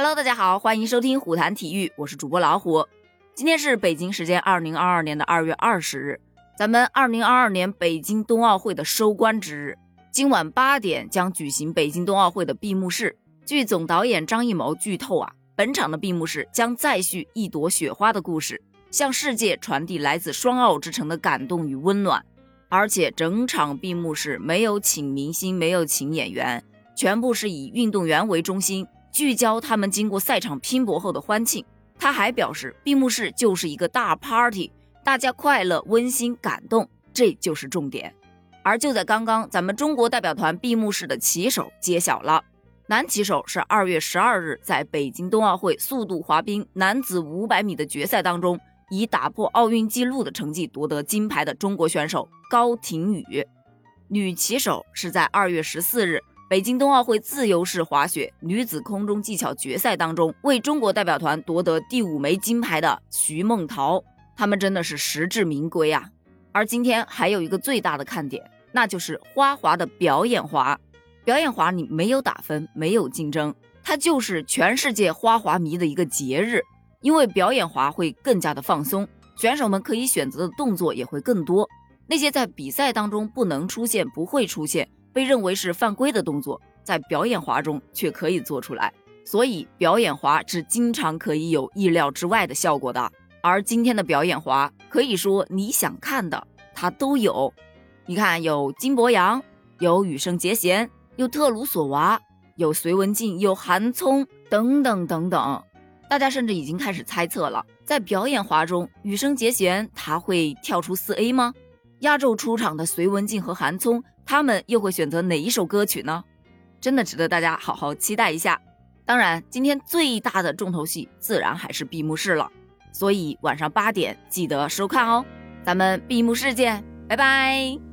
Hello，大家好，欢迎收听虎谈体育，我是主播老虎。今天是北京时间二零二二年的二月二十日，咱们二零二二年北京冬奥会的收官之日。今晚八点将举行北京冬奥会的闭幕式。据总导演张艺谋剧透啊，本场的闭幕式将再续一朵雪花的故事，向世界传递来自双奥之城的感动与温暖。而且整场闭幕式没有请明星，没有请演员，全部是以运动员为中心。聚焦他们经过赛场拼搏后的欢庆。他还表示，闭幕式就是一个大 party，大家快乐、温馨、感动，这就是重点。而就在刚刚，咱们中国代表团闭幕式的旗手揭晓了，男旗手是二月十二日在北京冬奥会速度滑冰男子五百米的决赛当中，以打破奥运纪录的成绩夺得金牌的中国选手高亭宇。女旗手是在二月十四日。北京冬奥会自由式滑雪女子空中技巧决赛当中，为中国代表团夺得第五枚金牌的徐梦桃，他们真的是实至名归啊！而今天还有一个最大的看点，那就是花滑的表演滑。表演滑你没有打分，没有竞争，它就是全世界花滑迷的一个节日。因为表演滑会更加的放松，选手们可以选择的动作也会更多，那些在比赛当中不能出现、不会出现。被认为是犯规的动作，在表演滑中却可以做出来，所以表演滑是经常可以有意料之外的效果的。而今天的表演滑，可以说你想看的它都有。你看，有金博洋，有羽生结弦，有特鲁索娃，有隋文静，有韩聪等等等等。大家甚至已经开始猜测了，在表演滑中，羽生结弦他会跳出四 A 吗？压轴出场的隋文静和韩聪。他们又会选择哪一首歌曲呢？真的值得大家好好期待一下。当然，今天最大的重头戏自然还是闭幕式了，所以晚上八点记得收看哦。咱们闭幕式见，拜拜。